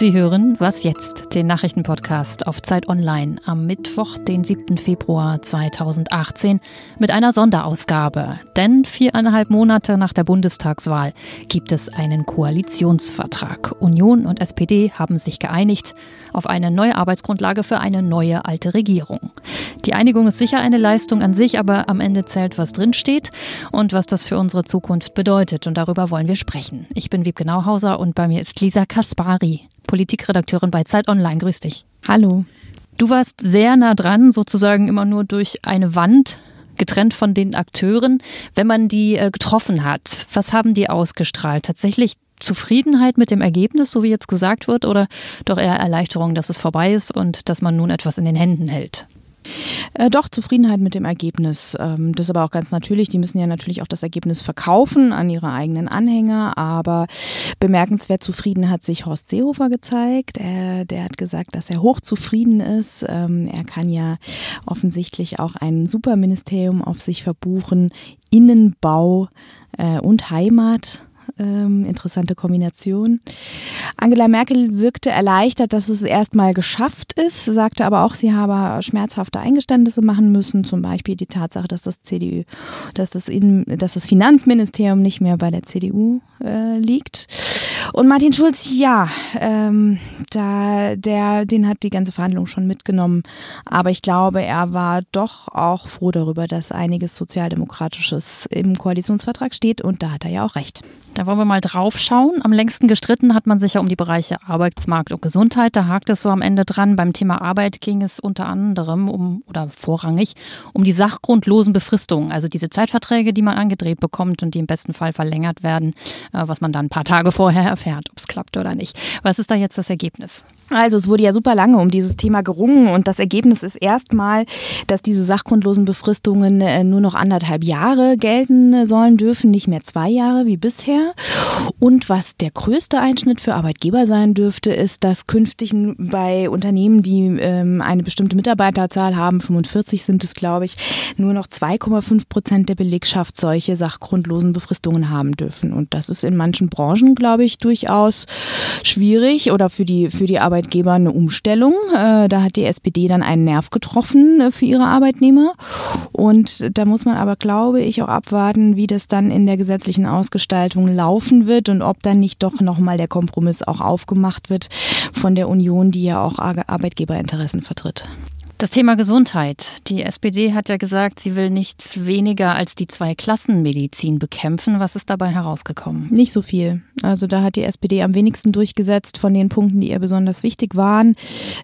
Sie hören Was jetzt, den Nachrichtenpodcast auf Zeit Online am Mittwoch, den 7. Februar 2018 mit einer Sonderausgabe. Denn viereinhalb Monate nach der Bundestagswahl gibt es einen Koalitionsvertrag. Union und SPD haben sich geeinigt auf eine neue Arbeitsgrundlage für eine neue alte Regierung. Die Einigung ist sicher eine Leistung an sich, aber am Ende zählt, was drinsteht und was das für unsere Zukunft bedeutet. Und darüber wollen wir sprechen. Ich bin Wiebke Nauhauser und bei mir ist Lisa Kaspari. Politikredakteurin bei Zeit Online. Grüß dich. Hallo. Du warst sehr nah dran, sozusagen immer nur durch eine Wand getrennt von den Akteuren, wenn man die äh, getroffen hat. Was haben die ausgestrahlt? Tatsächlich Zufriedenheit mit dem Ergebnis, so wie jetzt gesagt wird, oder doch eher Erleichterung, dass es vorbei ist und dass man nun etwas in den Händen hält? Äh, doch, Zufriedenheit mit dem Ergebnis. Ähm, das ist aber auch ganz natürlich. Die müssen ja natürlich auch das Ergebnis verkaufen an ihre eigenen Anhänger. Aber bemerkenswert zufrieden hat sich Horst Seehofer gezeigt. Er, der hat gesagt, dass er hochzufrieden ist. Ähm, er kann ja offensichtlich auch ein Superministerium auf sich verbuchen. Innenbau äh, und Heimat ähm, interessante Kombination. Angela Merkel wirkte erleichtert, dass es erstmal geschafft ist, sagte aber auch, sie habe schmerzhafte Eingeständnisse machen müssen, zum Beispiel die Tatsache, dass das CDU, dass das, in, dass das Finanzministerium nicht mehr bei der CDU äh, liegt. Und Martin Schulz, ja, ähm, da, der, den hat die ganze Verhandlung schon mitgenommen. Aber ich glaube, er war doch auch froh darüber, dass einiges Sozialdemokratisches im Koalitionsvertrag steht. Und da hat er ja auch recht. Da wollen wir mal drauf schauen. Am längsten gestritten hat man sich ja um die Bereiche Arbeitsmarkt und Gesundheit. Da hakt es so am Ende dran. Beim Thema Arbeit ging es unter anderem um, oder vorrangig, um die sachgrundlosen Befristungen. Also diese Zeitverträge, die man angedreht bekommt und die im besten Fall verlängert werden, äh, was man dann ein paar Tage vorher erfährt, ob es klappt oder nicht. Was ist da jetzt das Ergebnis? Also es wurde ja super lange um dieses Thema gerungen und das Ergebnis ist erstmal, dass diese sachgrundlosen Befristungen äh, nur noch anderthalb Jahre gelten sollen dürfen, nicht mehr zwei Jahre wie bisher. Und was der größte Einschnitt für Arbeitgeber sein dürfte, ist, dass künftig bei Unternehmen, die ähm, eine bestimmte Mitarbeiterzahl haben, 45 sind es, glaube ich, nur noch 2,5 Prozent der Belegschaft solche sachgrundlosen Befristungen haben dürfen. Und das ist in manchen Branchen, glaube ich, durchaus schwierig oder für die, für die Arbeitgeber eine Umstellung. Äh, da hat die SPD dann einen Nerv getroffen äh, für ihre Arbeitnehmer. Und da muss man aber, glaube ich, auch abwarten, wie das dann in der gesetzlichen Ausgestaltung laufen wird und ob dann nicht doch nochmal der Kompromiss auch aufgemacht wird von der Union, die ja auch Arbeitgeberinteressen vertritt. Das Thema Gesundheit. Die SPD hat ja gesagt, sie will nichts weniger als die Zwei-Klassen-Medizin bekämpfen. Was ist dabei herausgekommen? Nicht so viel. Also da hat die SPD am wenigsten durchgesetzt von den Punkten, die ihr besonders wichtig waren.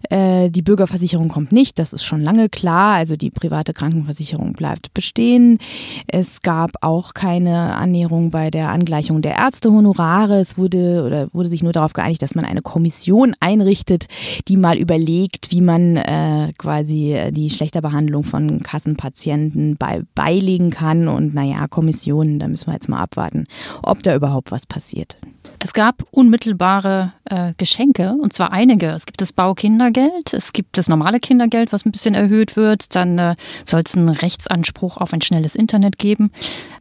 Äh, die Bürgerversicherung kommt nicht, das ist schon lange klar. Also die private Krankenversicherung bleibt bestehen. Es gab auch keine Annäherung bei der Angleichung der Ärztehonorare. Es wurde oder wurde sich nur darauf geeinigt, dass man eine Kommission einrichtet, die mal überlegt, wie man äh, quasi quasi äh, die schlechte Behandlung von Kassenpatienten bei, beilegen kann. Und naja, Kommissionen, da müssen wir jetzt mal abwarten, ob da überhaupt was passiert. Es gab unmittelbare äh, Geschenke, und zwar einige. Es gibt das Baukindergeld, es gibt das normale Kindergeld, was ein bisschen erhöht wird. Dann äh, soll es einen Rechtsanspruch auf ein schnelles Internet geben.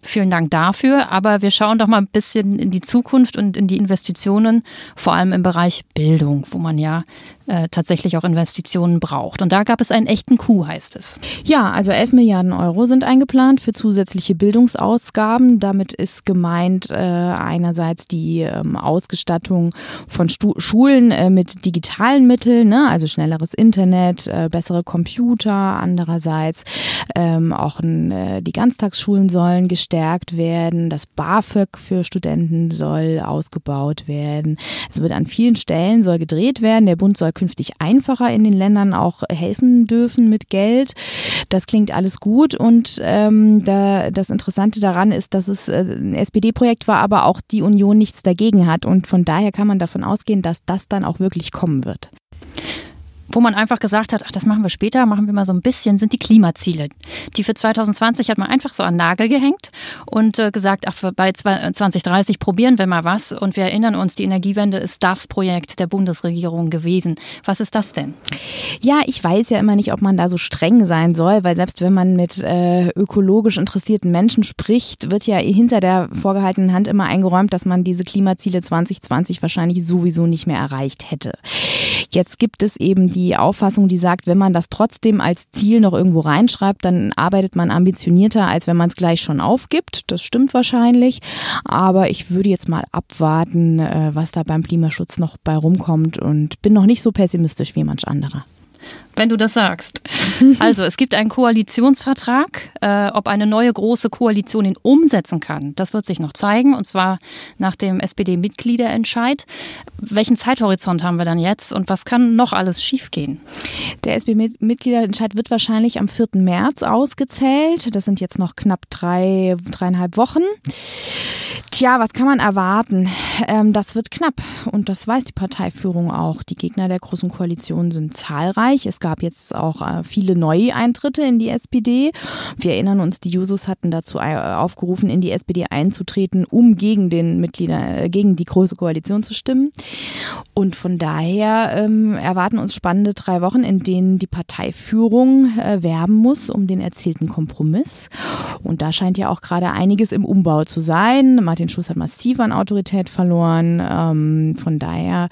Vielen Dank dafür. Aber wir schauen doch mal ein bisschen in die Zukunft und in die Investitionen, vor allem im Bereich Bildung, wo man ja äh, tatsächlich auch Investitionen braucht. Und da gab es einen echten Coup, heißt es. Ja, also 11 Milliarden Euro sind eingeplant für zusätzliche Bildungsausgaben. Damit ist gemeint äh, einerseits die ähm, Ausgestattung von Stu Schulen äh, mit digitalen Mitteln, ne? also schnelleres Internet, äh, bessere Computer. Andererseits ähm, auch äh, die Ganztagsschulen sollen gestärkt werden. Das BAföG für Studenten soll ausgebaut werden. Es wird an vielen Stellen soll gedreht werden. Der Bund soll künftig einfacher in den Ländern auch helfen dürfen mit Geld. Das klingt alles gut und ähm, da, das Interessante daran ist, dass es äh, ein SPD-Projekt war, aber auch die Union nichts dagegen hat und von daher kann man davon ausgehen, dass das dann auch wirklich kommen wird. Wo man einfach gesagt hat, ach, das machen wir später, machen wir mal so ein bisschen, sind die Klimaziele. Die für 2020 hat man einfach so an Nagel gehängt und äh, gesagt, ach, bei 2030 probieren wir mal was. Und wir erinnern uns, die Energiewende ist das Projekt der Bundesregierung gewesen. Was ist das denn? Ja, ich weiß ja immer nicht, ob man da so streng sein soll, weil selbst wenn man mit äh, ökologisch interessierten Menschen spricht, wird ja hinter der vorgehaltenen Hand immer eingeräumt, dass man diese Klimaziele 2020 wahrscheinlich sowieso nicht mehr erreicht hätte. Jetzt gibt es eben die Auffassung, die sagt, wenn man das trotzdem als Ziel noch irgendwo reinschreibt, dann arbeitet man ambitionierter, als wenn man es gleich schon aufgibt. Das stimmt wahrscheinlich. Aber ich würde jetzt mal abwarten, äh, was da beim Klimaschutz noch bei rumkommt und bin noch nicht so pessimistisch wie manch anderer. Wenn du das sagst. Also, es gibt einen Koalitionsvertrag. Äh, ob eine neue große Koalition ihn umsetzen kann, das wird sich noch zeigen. Und zwar nach dem SPD-Mitgliederentscheid. Welchen Zeithorizont haben wir dann jetzt und was kann noch alles schiefgehen? Der SPD-Mitgliederentscheid wird wahrscheinlich am 4. März ausgezählt. Das sind jetzt noch knapp drei, dreieinhalb Wochen. Tja, was kann man erwarten? Ähm, das wird knapp und das weiß die Parteiführung auch. Die Gegner der Großen Koalition sind zahlreich. Es gab jetzt auch äh, viele Neueintritte in die SPD. Wir erinnern uns, die Jusos hatten dazu äh, aufgerufen, in die SPD einzutreten, um gegen den Mitglieder, äh, gegen die Große Koalition zu stimmen. Und von daher ähm, erwarten uns spannende drei Wochen, in denen die Parteiführung äh, werben muss um den erzielten Kompromiss. Und da scheint ja auch gerade einiges im Umbau zu sein. Martin den Schuss hat massiv an Autorität verloren. Ähm, von daher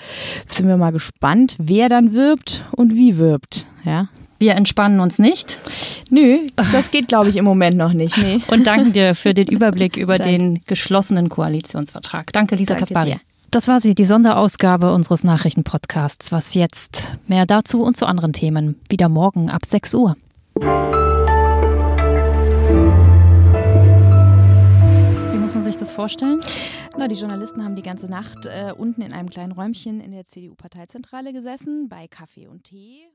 sind wir mal gespannt, wer dann wirbt und wie wirbt. Ja. Wir entspannen uns nicht. Nö, das geht, glaube ich, im Moment noch nicht. Nee. Und danken dir für den Überblick über den geschlossenen Koalitionsvertrag. Danke, Lisa Danke Kaspari. Dir. Das war sie, die Sonderausgabe unseres Nachrichtenpodcasts. Was jetzt? Mehr dazu und zu anderen Themen. Wieder morgen ab 6 Uhr. Vorstellen? Na, die Journalisten haben die ganze Nacht äh, unten in einem kleinen Räumchen in der CDU-Parteizentrale gesessen, bei Kaffee und Tee.